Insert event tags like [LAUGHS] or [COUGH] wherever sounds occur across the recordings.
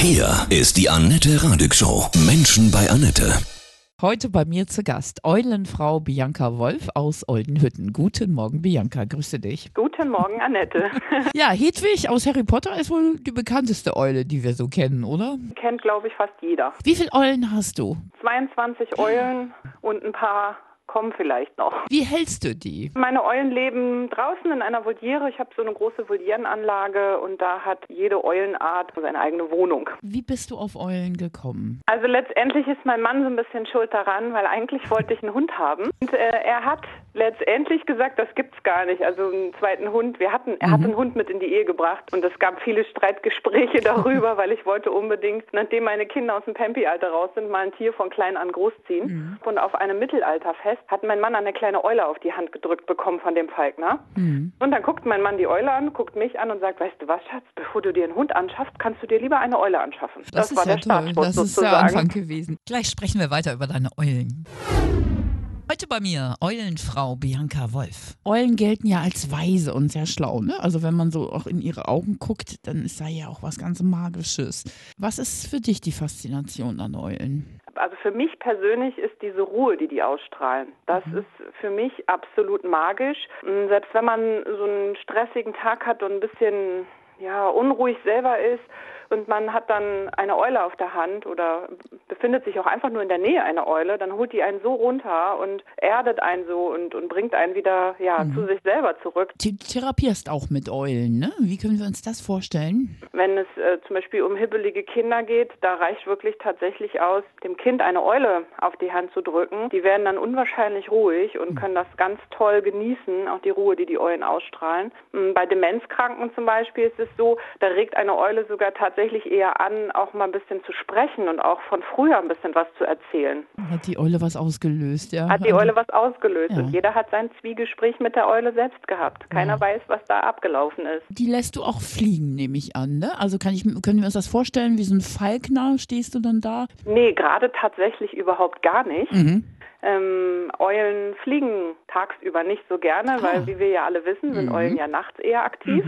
Hier ist die Annette Radig Show. Menschen bei Annette. Heute bei mir zu Gast Eulenfrau Bianca Wolf aus Oldenhütten. Guten Morgen, Bianca. Grüße dich. Guten Morgen, Annette. [LAUGHS] Ja, Hedwig aus Harry Potter ist wohl die bekannteste Eule, die wir so kennen, oder? Kennt, glaube ich, fast jeder. Wie viele Eulen hast du? 22 Eulen und ein paar kommen vielleicht noch. Wie hältst du die? Meine Eulen leben draußen in einer Voliere. Ich habe so eine große Volierenanlage und da hat jede Eulenart seine eigene Wohnung. Wie bist du auf Eulen gekommen? Also letztendlich ist mein Mann so ein bisschen schuld daran, weil eigentlich wollte ich einen Hund haben. Und äh, er hat letztendlich gesagt, das gibt's gar nicht. Also einen zweiten Hund. Wir hatten, er hat einen Hund mit in die Ehe gebracht und es gab viele Streitgespräche [LAUGHS] darüber, weil ich wollte unbedingt, nachdem meine Kinder aus dem Pampi-Alter raus sind, mal ein Tier von klein an großziehen. Und auf einem Mittelalterfest hat mein Mann eine kleine Eule auf die Hand gedrückt bekommen von dem Falkner. Und dann guckt mein Mann die Eule an, guckt mich an und sagt, weißt du was, Schatz, bevor du dir einen Hund anschaffst, kannst du dir lieber eine Eule anschaffen. Das, ist ja toll. Das ist der Anfang gewesen. Gleich sprechen wir weiter über deine Eulen. Heute bei mir Eulenfrau Bianca Wolf. Eulen gelten ja als weise und sehr schlau, ne? Also wenn man so auch in ihre Augen guckt, dann ist da ja auch was ganz Magisches. Was ist für dich die Faszination an Eulen? Also für mich persönlich ist diese Ruhe, die die ausstrahlen, das ist für mich absolut magisch. Und Selbst wenn man so einen stressigen Tag hat und ein bisschen ja, unruhig selber ist und man hat dann eine Eule auf der Hand oder befindet sich auch einfach nur in der Nähe einer Eule, dann holt die einen so runter und erdet einen so und, und bringt einen wieder ja, zu sich selber zurück. Du therapierst auch mit Eulen, ne? Wie können wir uns das vorstellen? Wenn es äh, zum Beispiel um hibbelige Kinder geht, da reicht wirklich tatsächlich aus, dem Kind eine Eule auf die Hand zu drücken. Die werden dann unwahrscheinlich ruhig und können das ganz toll genießen, auch die Ruhe, die die Eulen ausstrahlen. Mm, Bei Demenzkranken zum Beispiel ist es so, da regt eine Eule sogar tatsächlich eher an, auch mal ein bisschen zu sprechen und auch von früher ein bisschen was zu erzählen. Hat die Eule was ausgelöst, ja? Hat die Also- Eule was ausgelöst Ja. und jeder hat sein Zwiegespräch mit der Eule selbst gehabt. Keiner weiß, was da abgelaufen ist. Die lässt du auch fliegen, nehme ich an, ne? Also kann ich, können wir uns das vorstellen, wie so ein Falkner stehst du dann da? Nee, gerade tatsächlich überhaupt gar nicht. Mhm. Ähm, Eulen fliegen tagsüber nicht so gerne, Ah. weil wie wir ja alle wissen, sind Eulen ja nachts eher aktiv.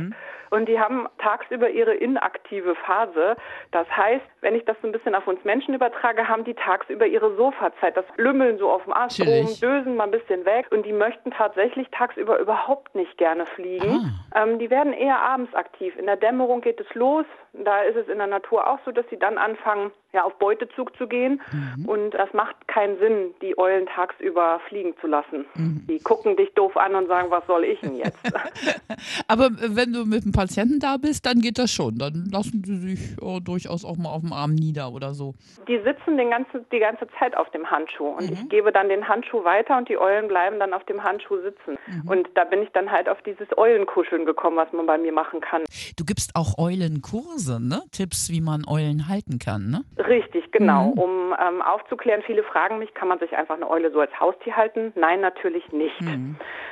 Und die haben tagsüber ihre inaktive Phase. Das heißt, wenn ich das so ein bisschen auf uns Menschen übertrage, haben die tagsüber ihre Sofazeit. Das Lümmeln so auf dem Ast rum, dösen mal ein bisschen weg. Und die möchten tatsächlich tagsüber überhaupt nicht gerne fliegen. Ähm, die werden eher abends aktiv. In der Dämmerung geht es los. Da ist es in der Natur auch so, dass sie dann anfangen, ja, auf Beutezug zu gehen. Und das macht keinen Sinn, die Eulen tagsüber fliegen zu lassen. Die gucken dich doof an und sagen, was soll ich denn jetzt? [LAUGHS] Aber wenn du mit einem Patienten da bist, dann geht das schon. Dann lassen sie sich äh, durchaus auch mal auf dem Arm nieder oder so. die sitzen den ganze, die ganze Zeit auf dem Handschuh. Und ich gebe dann den Handschuh weiter und die Eulen bleiben dann auf dem Handschuh sitzen. Und da bin ich dann halt auf dieses Eulenkuscheln gekommen, was man bei mir machen kann. Du gibst auch Eulenkurse, ne? Tipps, wie man Eulen halten kann, ne? Richtig, genau. Um ähm, aufzuklären, viele fragen mich, kann man sich einfach eine Eule so als Haustier halten? Nein, natürlich nicht.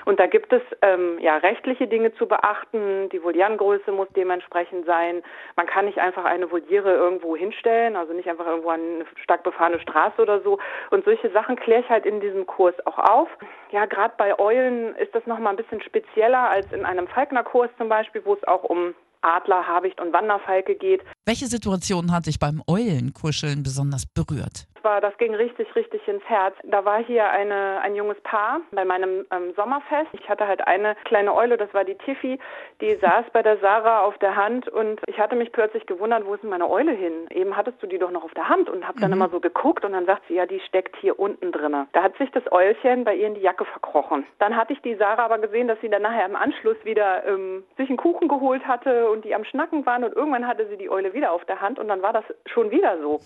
Und da gibt es ähm, ja rechtliche Dinge zu beachten. Die Volierengröße muss dementsprechend sein. Man kann nicht einfach eine Voliere irgendwo hinstellen, also nicht einfach irgendwo an eine stark befahrene Straße oder so. Und solche Sachen kläre ich halt in diesem Kurs auch auf. Ja, gerade bei Eulen ist das nochmal ein bisschen spezieller als in einem Falknerkurs zum Beispiel, wo es auch um Adler, Habicht und Wanderfalke geht. Welche Situation hat dich beim Eulenkuscheln besonders berührt? Das war, das ging richtig, richtig ins Herz. Da war hier eine, ein junges Paar bei meinem ähm, Sommerfest. Ich hatte halt eine kleine Eule, das war die Tiffy, die saß bei der Sarah auf der Hand und ich hatte mich plötzlich gewundert, wo ist denn meine Eule hin? Eben hattest du die doch noch auf der Hand und habe dann immer so geguckt und dann sagt sie, ja, die steckt hier unten drinne. Da hat sich das Eulchen bei ihr in die Jacke verkrochen. Dann hatte ich die Sarah aber gesehen, dass sie dann nachher im Anschluss wieder ähm, sich einen Kuchen geholt hatte und die am Schnacken waren und irgendwann hatte sie die Eule wieder auf der Hand und dann war das schon wieder so.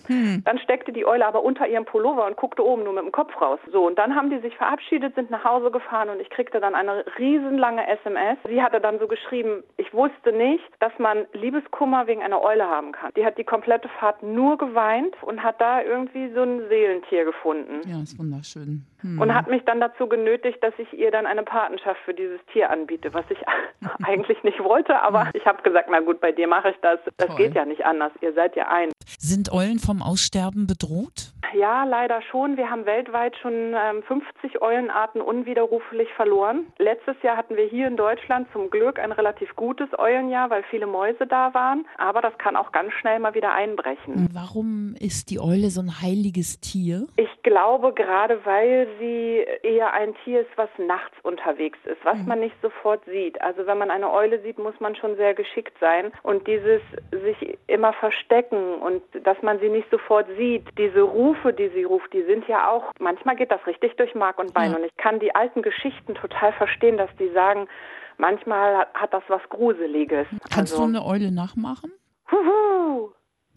Dann steckte die Eule aber unter ihrem Pullover und guckte oben nur mit dem Kopf raus. So, und dann haben die sich verabschiedet, sind nach Hause gefahren und ich kriegte dann eine riesenlange SMS. Sie hatte dann so geschrieben, ich wusste nicht, dass man Liebeskummer wegen einer Eule haben kann. Die hat die komplette Fahrt nur geweint und hat da irgendwie so ein Seelentier gefunden. Ja, ist wunderschön. Hm. Und hat mich dann dazu genötigt, dass ich ihr dann eine Patenschaft für dieses Tier anbiete, was ich [LAUGHS] eigentlich nicht wollte, aber ich habe gesagt, na gut, bei dir mache ich das. Das Toll. geht ja nicht anders. Ihr seid ja ein. Sind Eulen vom Aussterben bedroht? Ja, leider schon. Wir haben weltweit schon ähm, 50 Eulenarten unwiderruflich verloren. Letztes Jahr hatten wir hier in Deutschland zum Glück ein relativ gutes Eulenjahr, weil viele Mäuse da waren. Aber das kann auch ganz schnell mal wieder einbrechen. Warum ist die Eule so ein heiliges Tier? Ich glaube gerade, weil sie eher ein Tier ist, was nachts unterwegs ist, was mhm. man nicht sofort sieht. Also wenn man eine Eule sieht, muss man schon sehr geschickt sein. Und dieses sich immer verstecken und dass man sie nicht sofort sieht, diese Rufe, die sie ruft, die sind ja auch, manchmal geht das richtig durch Mark und Bein. Ja. Und ich kann die alten Geschichten total verstehen, dass die sagen, manchmal hat das was Gruseliges. Kannst also, du eine Eule nachmachen?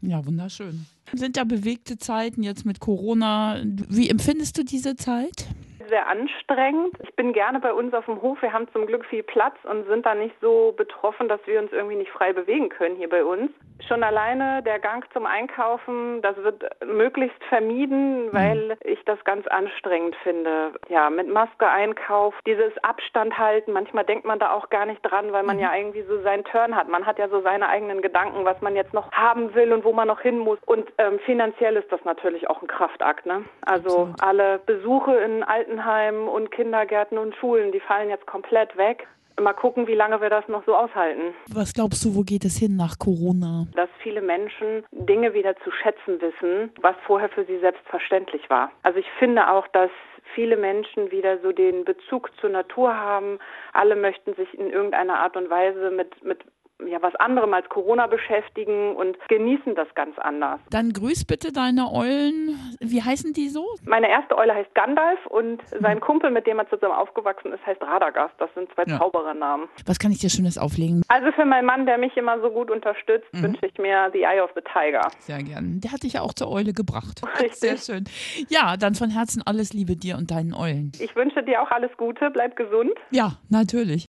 Ja, wunderschön. Sind ja bewegte Zeiten jetzt mit Corona. Wie empfindest du diese Zeit? Sehr anstrengend. Ich bin gerne bei uns auf dem Hof. Wir haben zum Glück viel Platz und sind da nicht so betroffen, dass wir uns irgendwie nicht frei bewegen können hier bei uns. Schon alleine der Gang zum Einkaufen, das wird möglichst vermieden, weil mhm. ich das ganz anstrengend finde. Ja, mit Maske Einkauf, dieses Abstand halten. Manchmal denkt man da auch gar nicht dran, weil man mhm. ja irgendwie so seinen Turn hat. Man hat ja so seine eigenen Gedanken, was man jetzt noch haben will und wo man noch hin muss. Und ähm, finanziell ist das natürlich auch ein Kraftakt. Ne? Also Absolut. alle Besuche in Altenheimen und Kindergärten und Schulen, die fallen jetzt komplett weg. Mal gucken, wie lange wir das noch so aushalten. Was glaubst du, wo geht es hin nach Corona? Dass viele Menschen Dinge wieder zu schätzen wissen, was vorher für sie selbstverständlich war. Also ich finde auch, dass viele Menschen wieder so den Bezug zur Natur haben. Alle möchten sich in irgendeiner Art und Weise mit, mit ja, was anderem als Corona beschäftigen und genießen das ganz anders. Dann grüß bitte deine Eulen. Wie heißen die so? Meine erste Eule heißt Gandalf und sein Kumpel, mit dem er zusammen aufgewachsen ist, heißt Radagast. Das sind zwei ja. Zauberernamen. Was kann ich dir Schönes auflegen? Also für meinen Mann, der mich immer so gut unterstützt, mhm. wünsche ich mir The Eye of the Tiger. Sehr gern. Der hat dich ja auch zur Eule gebracht. [LAUGHS] Richtig. Sehr schön. Ja, dann von Herzen alles Liebe dir und deinen Eulen. Ich wünsche dir auch alles Gute. Bleib gesund. Ja, natürlich.